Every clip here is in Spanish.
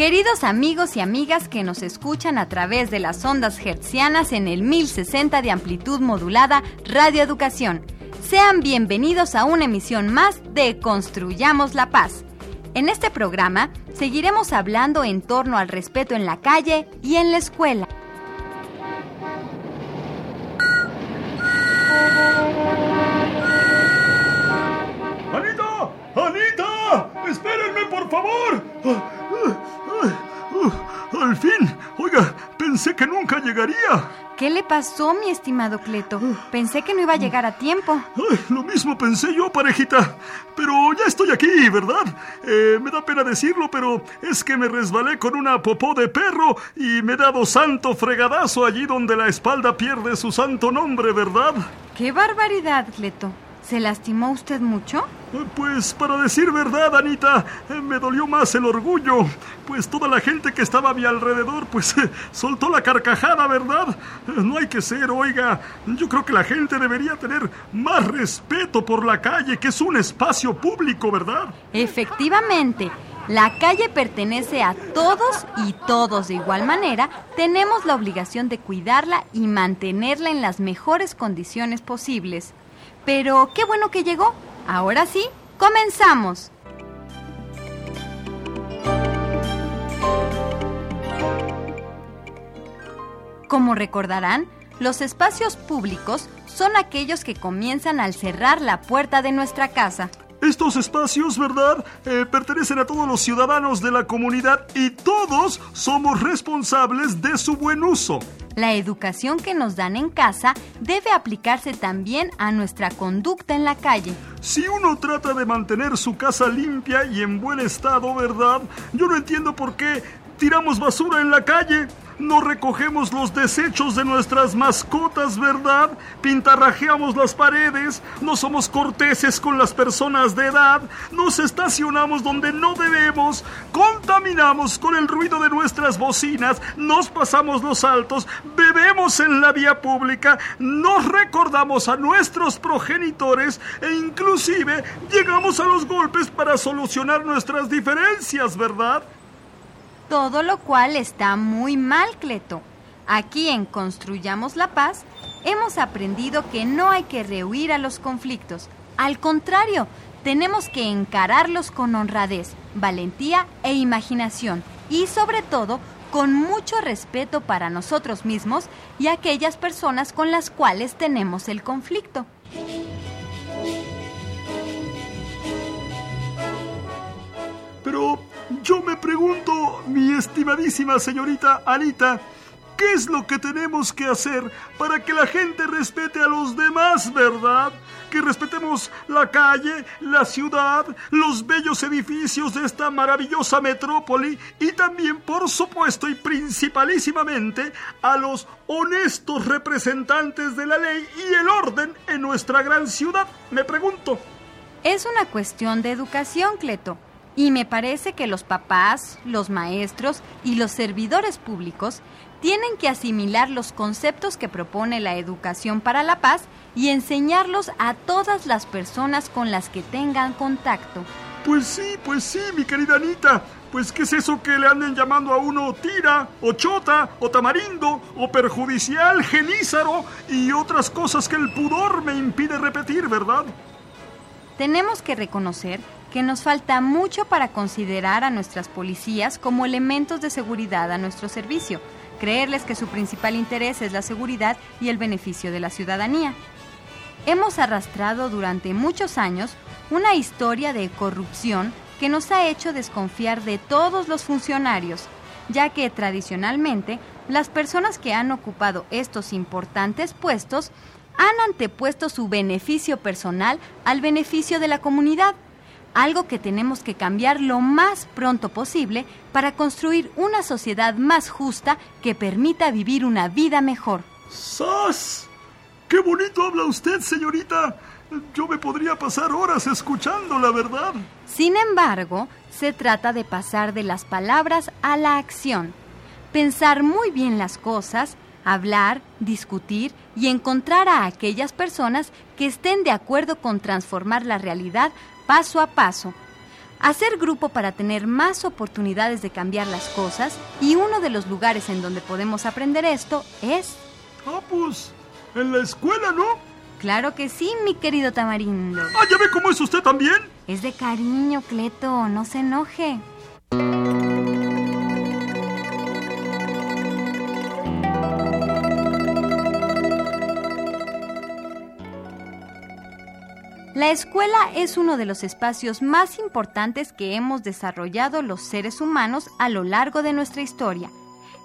Queridos amigos y amigas que nos escuchan a través de las ondas hertzianas en el 1060 de amplitud modulada Radio Educación, sean bienvenidos a una emisión más de Construyamos la Paz. En este programa seguiremos hablando en torno al respeto en la calle y en la escuela. Pensé que nunca llegaría. ¿Qué le pasó, mi estimado Cleto? Pensé que no iba a llegar a tiempo. lo mismo pensé yo, parejita. Pero ya estoy aquí, ¿verdad? Eh, me da pena decirlo, pero es que me resbalé con una popó de perro y me he dado santo fregadazo allí donde la espalda pierde su santo nombre, ¿verdad? ¡Qué barbaridad, Cleto! ¿Se lastimó usted mucho? Pues para decir verdad, Anita, me dolió más el orgullo, pues toda la gente que estaba a mi alrededor, pues soltó la carcajada, ¿verdad? No hay que ser, oiga, yo creo que la gente debería tener más respeto por la calle, que es un espacio público, ¿verdad? Efectivamente. La calle pertenece a todos y todos de igual manera tenemos la obligación de cuidarla y mantenerla en las mejores condiciones posibles. Pero qué bueno que llegó. Ahora sí, comenzamos. Como recordarán, los espacios públicos son aquellos que comienzan al cerrar la puerta de nuestra casa. Estos espacios, ¿verdad?, eh, pertenecen a todos los ciudadanos de la comunidad y todos somos responsables de su buen uso. La educación que nos dan en casa debe aplicarse también a nuestra conducta en la calle. Si uno trata de mantener su casa limpia y en buen estado, ¿verdad? Yo no entiendo por qué tiramos basura en la calle. No recogemos los desechos de nuestras mascotas, ¿verdad? Pintarrajeamos las paredes, no somos corteses con las personas de edad, nos estacionamos donde no debemos, contaminamos con el ruido de nuestras bocinas, nos pasamos los altos, bebemos en la vía pública, nos recordamos a nuestros progenitores e inclusive llegamos a los golpes para solucionar nuestras diferencias, ¿verdad? Todo lo cual está muy mal, Cleto. Aquí en Construyamos la Paz hemos aprendido que no hay que rehuir a los conflictos. Al contrario, tenemos que encararlos con honradez, valentía e imaginación y sobre todo con mucho respeto para nosotros mismos y aquellas personas con las cuales tenemos el conflicto. Pero yo me pregunto, mi estimadísima señorita Anita, ¿qué es lo que tenemos que hacer para que la gente respete a los demás, verdad? Que respetemos la calle, la ciudad, los bellos edificios de esta maravillosa metrópoli y también, por supuesto y principalísimamente, a los honestos representantes de la ley y el orden en nuestra gran ciudad, me pregunto. Es una cuestión de educación, Cleto. Y me parece que los papás, los maestros y los servidores públicos tienen que asimilar los conceptos que propone la educación para la paz y enseñarlos a todas las personas con las que tengan contacto. Pues sí, pues sí, mi querida Anita. Pues qué es eso que le anden llamando a uno tira, o chota, o tamarindo, o perjudicial, genízaro y otras cosas que el pudor me impide repetir, ¿verdad? Tenemos que reconocer que nos falta mucho para considerar a nuestras policías como elementos de seguridad a nuestro servicio, creerles que su principal interés es la seguridad y el beneficio de la ciudadanía. Hemos arrastrado durante muchos años una historia de corrupción que nos ha hecho desconfiar de todos los funcionarios, ya que tradicionalmente las personas que han ocupado estos importantes puestos han antepuesto su beneficio personal al beneficio de la comunidad, algo que tenemos que cambiar lo más pronto posible para construir una sociedad más justa que permita vivir una vida mejor. ¡Sas! ¡Qué bonito habla usted, señorita! Yo me podría pasar horas escuchando, la verdad. Sin embargo, se trata de pasar de las palabras a la acción, pensar muy bien las cosas, hablar, discutir y encontrar a aquellas personas que estén de acuerdo con transformar la realidad paso a paso. Hacer grupo para tener más oportunidades de cambiar las cosas y uno de los lugares en donde podemos aprender esto es... Ah, pues, en la escuela, ¿no? Claro que sí, mi querido Tamarindo. Ah, ¿ya ve cómo es usted también? Es de cariño, Cleto, no se enoje. La escuela es uno de los espacios más importantes que hemos desarrollado los seres humanos a lo largo de nuestra historia.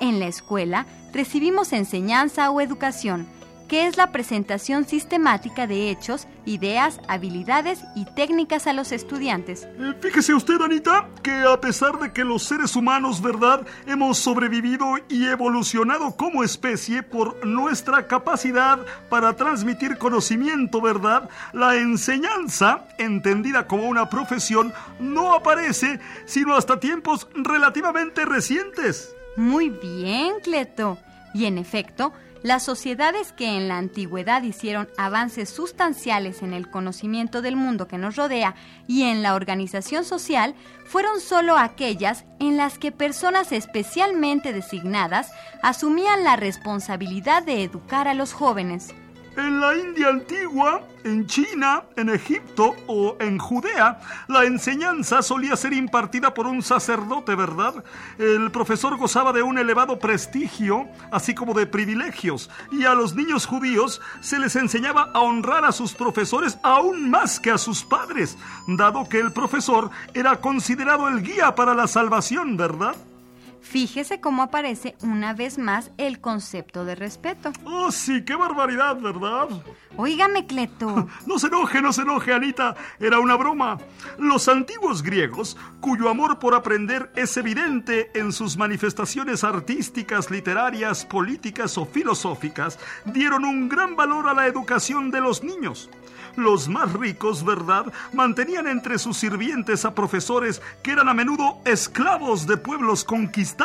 En la escuela recibimos enseñanza o educación, que es la presentación sistemática de hechos, ideas, habilidades y técnicas a los estudiantes. Eh, fíjese usted, Anita, que a pesar de que los seres humanos, ¿verdad?, hemos sobrevivido y evolucionado como especie por nuestra capacidad para transmitir conocimiento, ¿verdad?, la enseñanza, entendida como una profesión, no aparece sino hasta tiempos relativamente recientes. Muy bien, Cleto. Y en efecto, las sociedades que en la antigüedad hicieron avances sustanciales en el conocimiento del mundo que nos rodea y en la organización social fueron solo aquellas en las que personas especialmente designadas asumían la responsabilidad de educar a los jóvenes. En la India antigua, en China, en Egipto o en Judea, la enseñanza solía ser impartida por un sacerdote, ¿verdad? El profesor gozaba de un elevado prestigio, así como de privilegios, y a los niños judíos se les enseñaba a honrar a sus profesores aún más que a sus padres, dado que el profesor era considerado el guía para la salvación, ¿verdad? Fíjese cómo aparece una vez más el concepto de respeto. Oh, sí, qué barbaridad, ¿verdad? Óigame, Cleto. No se enoje, no se enoje, Anita. Era una broma. Los antiguos griegos, cuyo amor por aprender es evidente en sus manifestaciones artísticas, literarias, políticas o filosóficas, dieron un gran valor a la educación de los niños. Los más ricos, ¿verdad?, mantenían entre sus sirvientes a profesores que eran a menudo esclavos de pueblos conquistados.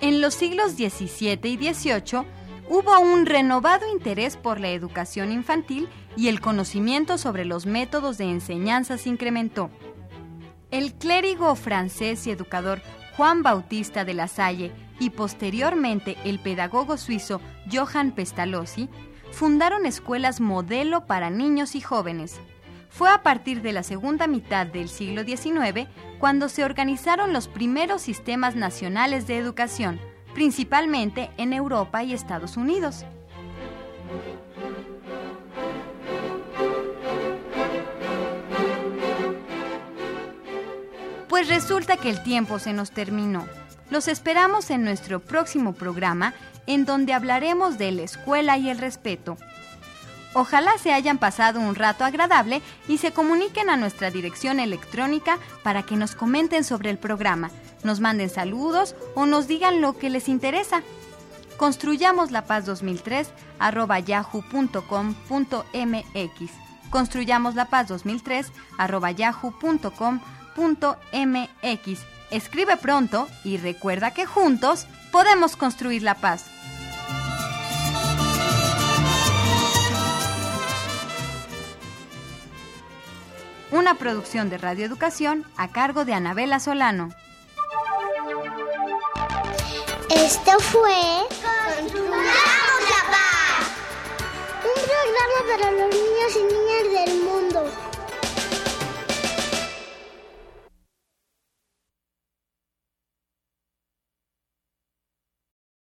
En los siglos XVII y XVIII hubo un renovado interés por la educación infantil y el conocimiento sobre los métodos de enseñanza se incrementó. El clérigo francés y educador Juan Bautista de la Salle y posteriormente el pedagogo suizo Johann Pestalozzi fundaron escuelas modelo para niños y jóvenes. Fue a partir de la segunda mitad del siglo XIX cuando se organizaron los primeros sistemas nacionales de educación, principalmente en Europa y Estados Unidos. Pues resulta que el tiempo se nos terminó. Los esperamos en nuestro próximo programa en donde hablaremos de la escuela y el respeto. Ojalá se hayan pasado un rato agradable y se comuniquen a nuestra dirección electrónica para que nos comenten sobre el programa, nos manden saludos o nos digan lo que les interesa. Construyamos la paz 2003 arroba yahoo.com.mx. Construyamos la paz 2003 arroba yahoo.com.mx mx. Escribe pronto y recuerda que juntos podemos construir la paz. Una producción de Radio Educación a cargo de Anabela Solano. Esto fue Construyamos la Paz. Un programa para los